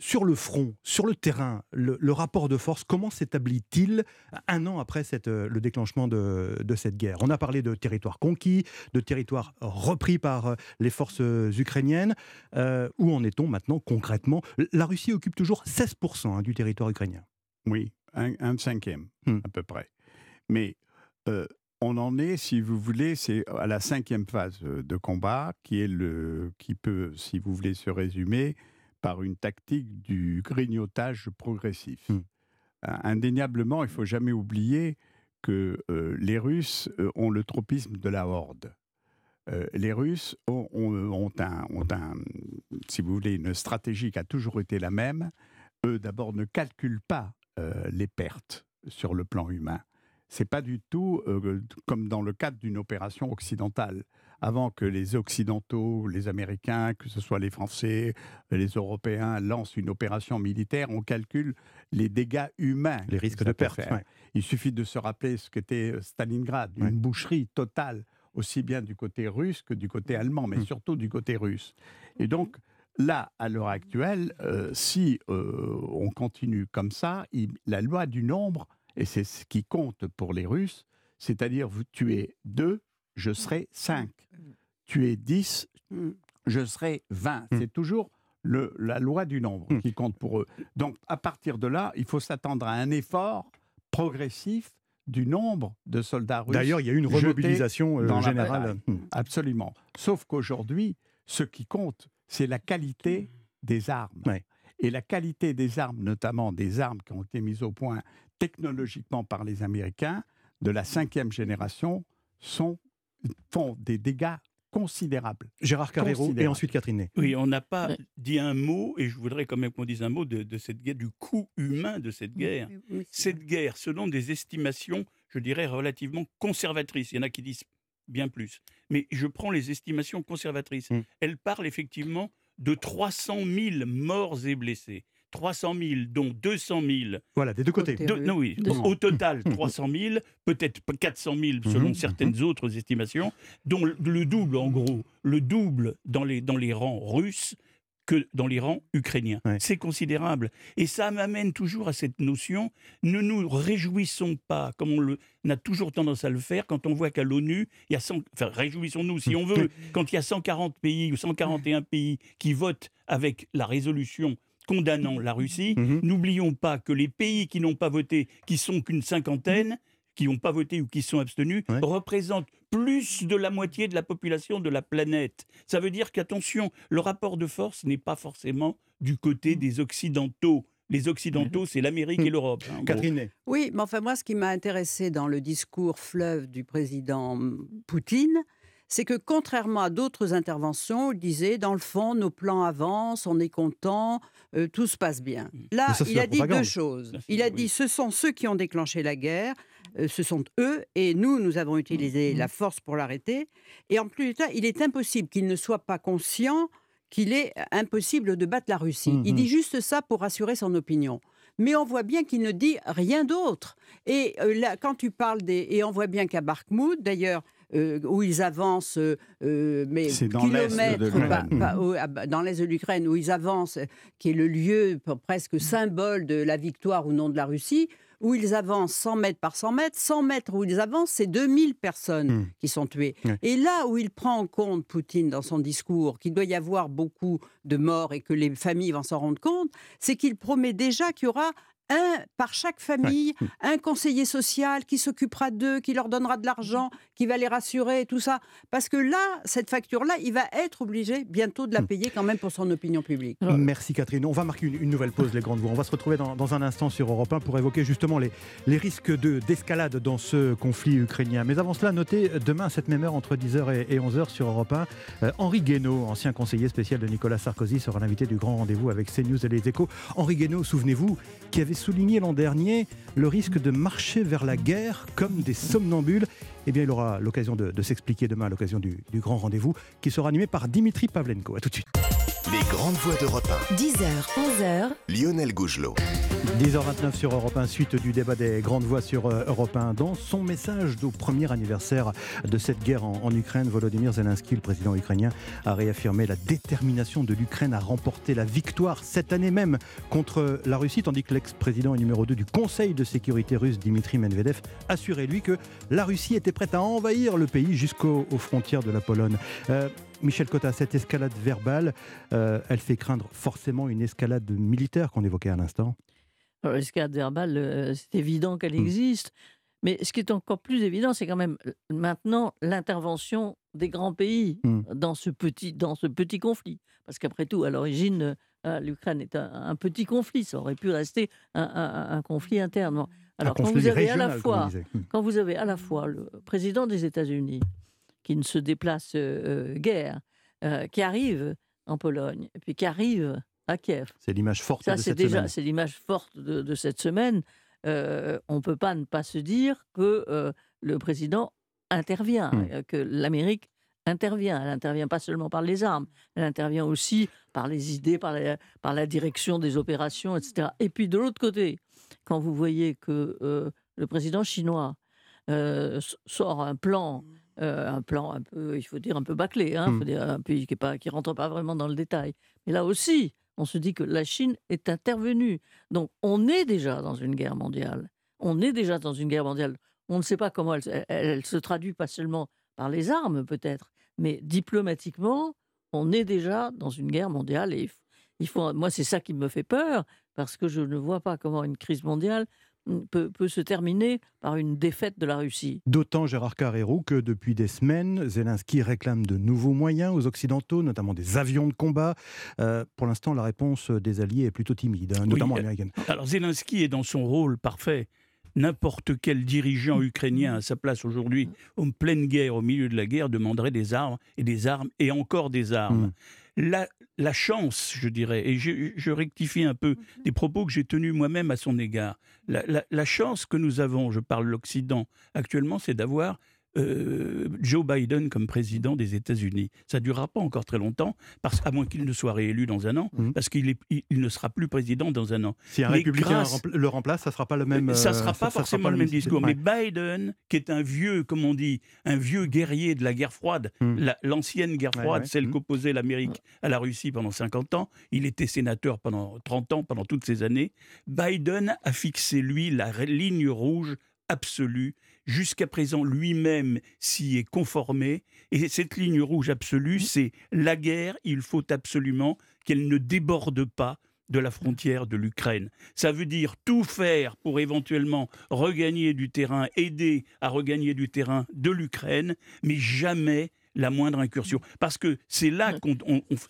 sur le front, sur le terrain, le, rapport de force, comment s'établit-il un an après cette, euh, le déclenchement de, cette guerre? On a parlé de territoires conquis, de territoires repris par euh, les forces ukrainiennes. Euh, où en est-on maintenant concrètement? La Russie occupe toujours 16% hein, du territoire ukrainien. Oui, un, cinquième hmm. à peu près. Mais on en est, si vous voulez, c'est à la cinquième phase de combat qui est le qui peut, si vous voulez, se résumer par une tactique du grignotage progressif. Hmm. Indéniablement, il faut jamais oublier que euh, les Russes euh, ont le tropisme de la horde. Euh, les Russes ont, ont, un, ont, un, si vous voulez, une stratégie qui a toujours été la même. Eux, d'abord, ne calculent pas les pertes sur le plan humain. C'est pas du tout comme dans le cadre d'une opération occidentale avant que les Occidentaux, les Américains, que ce soit les Français, les Européens, lancent une opération militaire, on calcule les dégâts humains. Les risques de perte. Il suffit de se rappeler ce qu'était euh, Stalingrad, une boucherie totale, aussi bien du côté russe que du côté allemand, mais hum. surtout du côté russe. Et donc, là, à l'heure actuelle, euh, si euh, on continue comme ça, la loi du nombre, et c'est ce qui compte pour les Russes, c'est-à-dire vous tuez deux, je serai 5. Tu es 10, je serai 20. Hmm. C'est toujours le, la loi du nombre qui compte pour eux. Donc, à partir de là, il faut s'attendre à un effort progressif du nombre de soldats russes. D'ailleurs, il y a eu une remobilisation euh, générale. Absolument. Sauf qu'aujourd'hui, ce qui compte, c'est la qualité des armes. Et la qualité des armes, notamment des armes qui ont été mises au point technologiquement par les Américains, de la cinquième génération, sont font des dégâts considérables. Gérard Carrero et ensuite Catherine Ney. Oui, on n'a pas dit un mot, et je voudrais quand même qu'on dise un mot de, cette guerre, du coût humain de cette guerre. cette guerre, selon des estimations, je dirais, relativement conservatrices, il y en a qui disent bien plus, mais je prends les estimations conservatrices, mm. elles parlent effectivement de 300 000 morts et blessés. 300 000, dont 200 000. Voilà, des deux côtés. non, oui, au total 300 000, peut-être 400 000 selon mhm, certaines mhm. autres estimations, dont le double en gros, le double dans les, dans les rangs russes que dans les rangs ukrainiens. C'est considérable. Et ça m'amène toujours à cette notion, ne nous réjouissons pas, comme on, a toujours tendance à le faire, quand on voit qu'à l'ONU, il y a 100, enfin réjouissons-nous si on veut, quand il y a 140 pays ou 141 pays qui votent avec la résolution condamnant la Russie. Mhm. N'oublions pas que les pays qui n'ont pas voté, qui sont qu'une cinquantaine, qui n'ont pas voté ou qui sont abstenus, représentent plus de la moitié de la population de la planète. Ça veut dire qu'attention, le rapport de force n'est pas forcément du côté des Occidentaux. Les Occidentaux, c'est l'Amérique et l'Europe. Hein, Catherine. Oui, mais enfin moi, ce qui m'a intéressé dans le discours fleuve du président Poutine, c'est que contrairement à d'autres interventions, il disait, dans le fond, nos plans avancent, on est content, euh, tout se passe bien. Mmh. Là, il a dit deux choses. Il a dit, ce sont ceux qui ont déclenché la guerre, euh, ce sont eux, et nous, nous avons utilisé mmh. la force pour l'arrêter. Et en plus de ça, il est impossible qu'il ne soit pas conscient qu'il est impossible de battre la Russie. Il mmh. dit juste ça pour rassurer son opinion mais on voit bien qu'il ne dit rien d'autre. Et euh, là, quand tu parles des... Et on voit bien qu'à Barkmout, d'ailleurs, euh, où ils avancent, euh, mais kilomètres bah, dans l'est de l'Ukraine, où ils avancent, qui est le lieu presque symbole de la victoire ou non de la Russie, où ils avancent 100 mètres par 100 mètres, 100 mètres où ils avancent, c'est 2000 personnes hmm. qui sont tuées. Et là où il prend en compte, Poutine, dans son discours, qu'il doit y avoir beaucoup de morts et que les familles vont s'en rendre compte, c'est qu'il promet déjà qu'il y aura un par chaque famille, un conseiller social qui s'occupera d'eux, qui leur donnera de l'argent, qui va les rassurer, tout ça. Parce que là, cette facture-là, il va être obligé bientôt de la hmm. payer quand même pour son opinion publique. Merci Catherine. On va marquer une, nouvelle pause, les grandes voix. On va se retrouver dans, un instant sur Europe 1 pour évoquer justement les, les risques d'escalade dans ce conflit ukrainien. Mais avant cela, notez demain, cette même heure, entre 10h et, 11h sur Europe 1, euh, Henri Guénaud, ancien conseiller spécial de Nicolas Sarkozy, sera l'invité du grand rendez-vous avec CNews et les échos. Henri Guénaud, souvenez-vous, qui avait souligné l'an dernier le risque de marcher vers la guerre comme des somnambules. Eh bien, il aura l'occasion de, s'expliquer demain à l'occasion du, du, grand rendez-vous qui sera animé par Dimitri Pavlenko. A tout de suite. Les grandes voix d'Europe 1. 10h, 11h. Lionel Gougelot. 10h29 sur Europe 1, suite du débat des grandes voix sur euh, Europe 1. Dans son message au premier anniversaire de cette guerre en, Ukraine, Volodymyr Zelensky, le président ukrainien, a réaffirmé la détermination de l'Ukraine à remporter la victoire cette année même contre la Russie, tandis que l'ex-président et numéro 2 du Conseil de sécurité russe, Dimitri Medvedev, assurait lui que la Russie était prête à envahir le pays jusqu'aux frontières de la Pologne. Euh, Michel Cotta, cette escalade verbale, euh, elle fait craindre forcément une escalade militaire qu'on évoquait à l'instant L'escalade verbale, euh, c'est évident qu'elle mmh. existe. Mais ce qui est encore plus évident, c'est quand même maintenant l'intervention des grands pays mmh. dans, ce petit, dans ce petit conflit. Parce qu'après tout, à l'origine, euh, l'Ukraine est un, petit conflit. Ça aurait pu rester un, conflit interne. Alors, quand vous avez à la fois, quand vous avez à la fois le président des États-Unis qui ne se déplace euh, guère, qui arrive en Pologne, et puis qui arrive à Kiev. C'est l'image forte de cette déjà, C'est l'image forte de, cette semaine. On ne peut pas ne pas se dire que euh, le président intervient, hmm. euh, que l'Amérique intervient. Elle n'intervient pas seulement par les armes, elle intervient aussi par les idées, par la, par la direction des opérations, etc. Et puis de l'autre côté, quand vous voyez que le président chinois sort un plan, un plan un peu, il faut dire un peu bâclé, hein, hmm. dire un pays qui ne rentre pas vraiment dans le détail. Mais là aussi, on se dit que la Chine est intervenue. Donc on est déjà dans une guerre mondiale. On est déjà dans une guerre mondiale. On ne sait pas comment elle, se traduit, pas seulement par les armes peut-être, mais diplomatiquement, on est déjà dans une guerre mondiale. Et il faut, moi, c'est ça qui me fait peur, parce que je ne vois pas comment une crise mondiale peut, se terminer par une défaite de la Russie. D'autant, Gérard Carrérou, que depuis des semaines, Zelensky réclame de nouveaux moyens aux Occidentaux, notamment des avions de combat. Euh, pour l'instant, la réponse des Alliés est plutôt timide, hein, notamment euh, américaine. Alors Zelensky est dans son rôle parfait. N'importe quel dirigeant ukrainien à sa place aujourd'hui, en pleine guerre, au milieu de la guerre, demanderait des armes et des armes et encore des armes. Hmm la, chance, je dirais, et je, rectifie un peu mhm. des propos que j'ai tenus moi-même à son égard. La, chance que nous avons, je parle de l'Occident actuellement, c'est d'avoir euh, Joe Biden comme président des États-Unis. Ça ne durera pas encore très longtemps, parce, à moins qu'il ne soit réélu dans un an, mmh. parce qu'il il, ne sera plus président dans un an. Si un républicain le remplace, ça ne sera pas le même. Ça ne sera pas forcément le même discours. Mais Biden, qui est un vieux, comme on dit, un vieux guerrier de la guerre froide, mmh. l'ancienne guerre froide, celle mmh. qu'opposait l'Amérique à la Russie pendant 50 ans, il était sénateur pendant 30 ans, pendant toutes ces années. Biden a fixé, lui, la ligne rouge absolue jusqu'à présent lui-même s'y est conformé. Et cette ligne rouge absolue, mmh. c'est la guerre, il faut absolument qu'elle ne déborde pas de la frontière de l'Ukraine. Ça veut dire tout faire pour éventuellement regagner du terrain, aider à regagner du terrain de l'Ukraine, mais jamais la moindre incursion. Parce que c'est là qu'on,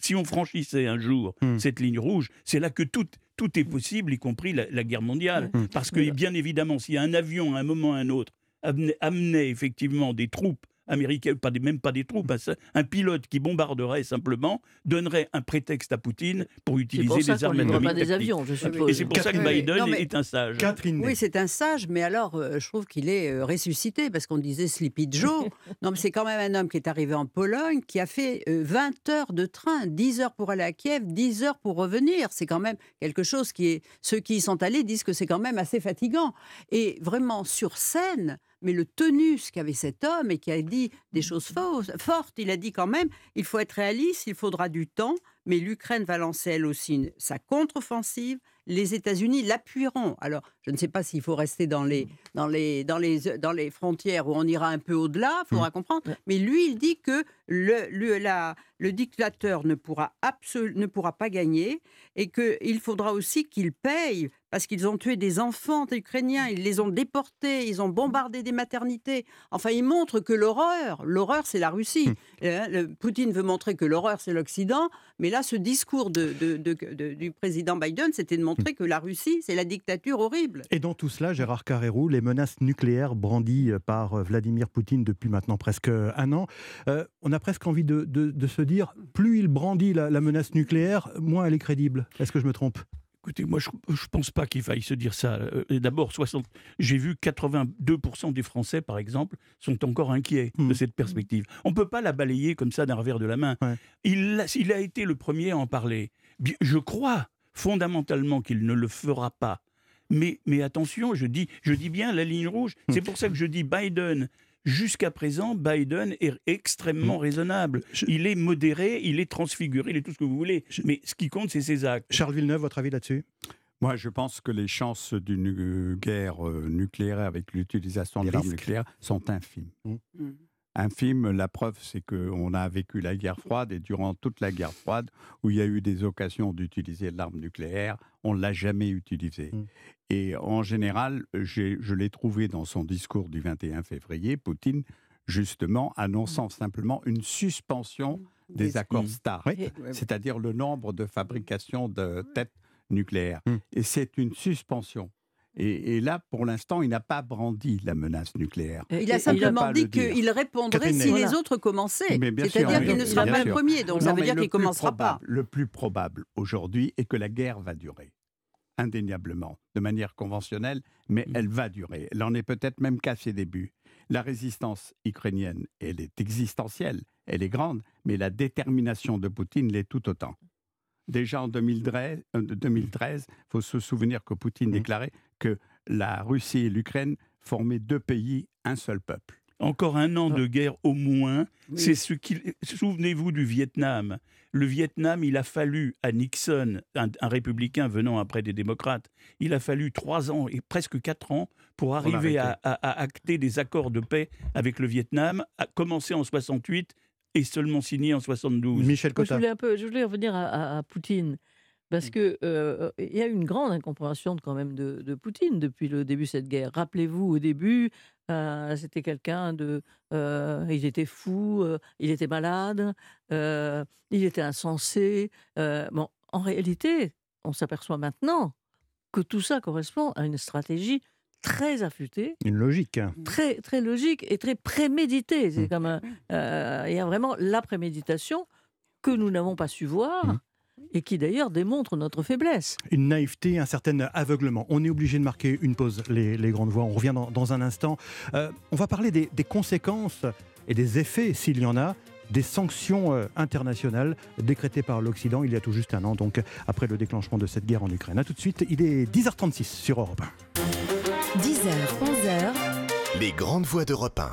si on franchissait un jour mmh. cette ligne rouge, c'est là que tout, tout est possible, y compris la, guerre mondiale. Mmh. Parce que, bien évidemment, s'il y a un avion à un moment ou à un autre amenait, effectivement des troupes américaines, pas des, même pas des troupes, un, pilote qui bombarderait simplement donnerait un prétexte à Poutine pour utiliser des armes atomiques. des avions, je suppose. Et c'est pour ça que Biden est un sage. Catherine. Oui, c'est un sage, mais alors euh, je trouve qu'il est euh, ressuscité parce qu'on disait Sleepy Joe. non, mais c'est quand même un homme qui est arrivé en Pologne, qui a fait 20 euh, heures de train, 10 heures pour aller à Kiev, 10 heures pour revenir. C'est quand même quelque chose qui est. Ceux qui y sont allés disent que c'est quand même assez fatigant. Et vraiment sur scène mais le tenus qu'avait cet homme et qui a dit des choses fortes, il a dit quand même, il faut être réaliste, il faudra du temps, mais l'Ukraine va lancer elle aussi sa contre-offensive, les États-Unis l'appuieront. Alors, je ne sais pas s'il faut rester dans les, dans, les, dans, les, dans les frontières où on ira un peu au-delà, il faudra mmh. comprendre. Mais lui, il dit que le, le, la, le dictateur ne pourra, ne pourra pas gagner et qu'il faudra aussi qu'il paye parce qu'ils ont tué des enfants ukrainiens, ils les ont déportés, ils ont bombardé des maternités. Enfin, ils montrent que l'horreur, l'horreur, c'est la Russie. Mmh. Euh, le, Poutine veut montrer que l'horreur, c'est l'Occident, mais là, ce discours de, du président Biden, c'était de montrer mmh. que la Russie, c'est la dictature horrible. Et dans tout cela, Gérard Carrérou, les menaces nucléaires brandies par euh, Vladimir Poutine depuis maintenant presque un an, euh, on a presque envie de, se dire, plus il brandit la, la menace nucléaire, moins elle est crédible. Est-ce que je me trompe? Écoutez, moi, je ne pense pas qu'il faille se dire ça. Euh, D'abord, j'ai vu 82% des Français, par exemple, sont encore inquiets de hmm. cette perspective. On ne peut pas la balayer comme ça d'un revers de la main. Il, il, a été le premier à en parler. Je crois fondamentalement qu'il ne le fera pas Mais, mais attention, je dis, je dis bien la ligne rouge. Hmm. C'est pour ça que je dis Biden. Jusqu'à présent, Biden est extrêmement Hmm. raisonnable. Il est modéré, il est transfiguré, il est tout ce que vous voulez. Mais ce qui compte, c'est ses actes. Charles Villeneuve, votre avis là-dessus? Moi, je pense que les chances d'une guerre euh, nucléaire avec l'utilisation Les de l'arme risques. nucléaire sont infimes. Mm. Infime, la preuve, c'est qu'on a vécu la guerre froide et durant toute la guerre froide, où il y a eu des occasions d'utiliser l'arme nucléaire, on ne l'a jamais utilisée. Mm. Et en général, je l'ai trouvé dans son discours du 21 février, Poutine, justement, annonçant simplement une suspension des Des- accords. STAR, Oui. Ouais, ouais. c'est-à-dire le nombre de fabrications de têtes nucléaires. Et c'est une suspension. Et, et là, pour l'instant, il n'a pas brandi la menace nucléaire. Il a simplement dit qu'il répondrait Catherine si les autres commençaient. C'est-à-dire qu'il ne sera pas le premier, donc ça veut dire qu'il ne commencera pas. probable- Le plus probable aujourd'hui est que la guerre va durer, indéniablement, de manière conventionnelle, mais Mm. elle va durer. Elle en est peut-être même qu'à ses débuts. La résistance ukrainienne, elle est existentielle, elle est grande, mais la détermination de Poutine l'est tout autant. Déjà en 2013, il faut se souvenir que Poutine Mm. déclarait que la Russie et l'Ukraine formaient deux pays, un seul peuple. Encore un an Ah. de guerre au moins. Oui. C'est ce qu'il. Souvenez-vous du Vietnam. Le Vietnam, il a fallu à Nixon, un, un républicain venant après des démocrates, il a fallu trois ans et presque quatre ans pour arriver à, l'arrêter. à- à acter des accords de paix avec le Vietnam, à commencer en 68 et seulement signé en 72. Michel Moi, je Cotta. voulais un peu, je voulais revenir à, à- à Poutine parce Mm. que euh, il y a une grande incompréhension quand même de, de Poutine depuis le début de cette guerre. Rappelez-vous au début, euh, c'était quelqu'un de, euh, il était fou, euh, il était malade, euh, il était insensé. euh, bon, en réalité, on s'aperçoit maintenant que tout ça correspond à une stratégie très affûtée, Une logique. très très logique et très préméditée. C'est Mm. comme euh, il y a vraiment la préméditation que nous n'avons pas su voir. Et qui d'ailleurs démontre notre faiblesse. Une naïveté, un certain aveuglement. On est obligé de marquer une pause, les, les grandes voix. On revient dans, dans un instant. Euh, on va parler des, des conséquences et des effets, s'il y en a, des sanctions euh, internationales décrétées par l'Occident il y a tout juste un an, donc après le déclenchement de cette guerre en Ukraine. A tout de suite, il est 10h36 sur Europe 1. 10h, 11h, Les grandes voix d'Europe 1.